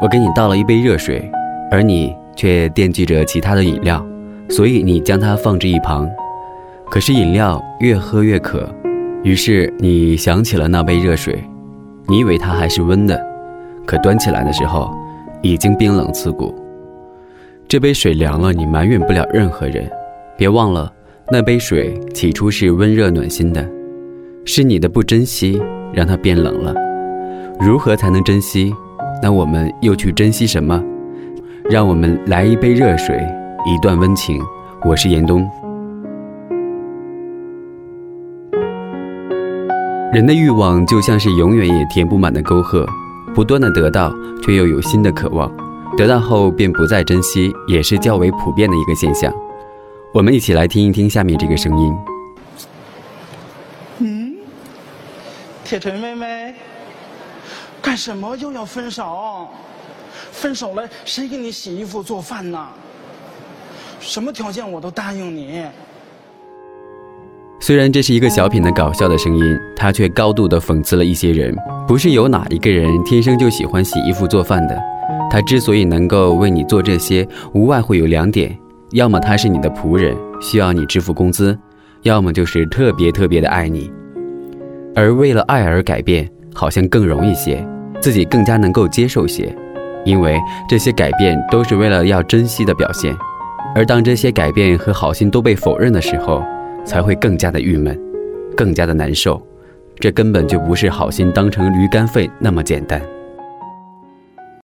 我给你倒了一杯热水，而你却惦记着其他的饮料，所以你将它放置一旁。可是饮料越喝越渴，于是你想起了那杯热水，你以为它还是温的，可端起来的时候，已经冰冷刺骨。这杯水凉了，你埋怨不了任何人。别忘了，那杯水起初是温热暖心的，是你的不珍惜让它变冷了。如何才能珍惜？那我们又去珍惜什么？让我们来一杯热水，一段温情。我是严冬。人的欲望就像是永远也填不满的沟壑，不断的得到，却又有新的渴望。得到后便不再珍惜，也是较为普遍的一个现象。我们一起来听一听下面这个声音。嗯，铁锤妹妹，干什么又要分手？分手了谁给你洗衣服做饭呢？什么条件我都答应你。虽然这是一个小品的搞笑的声音，它却高度的讽刺了一些人。不是有哪一个人天生就喜欢洗衣服做饭的。他之所以能够为你做这些，无外乎有两点：要么他是你的仆人，需要你支付工资；要么就是特别特别的爱你。而为了爱而改变，好像更容易些，自己更加能够接受些，因为这些改变都是为了要珍惜的表现。而当这些改变和好心都被否认的时候，才会更加的郁闷，更加的难受。这根本就不是好心当成驴肝肺那么简单。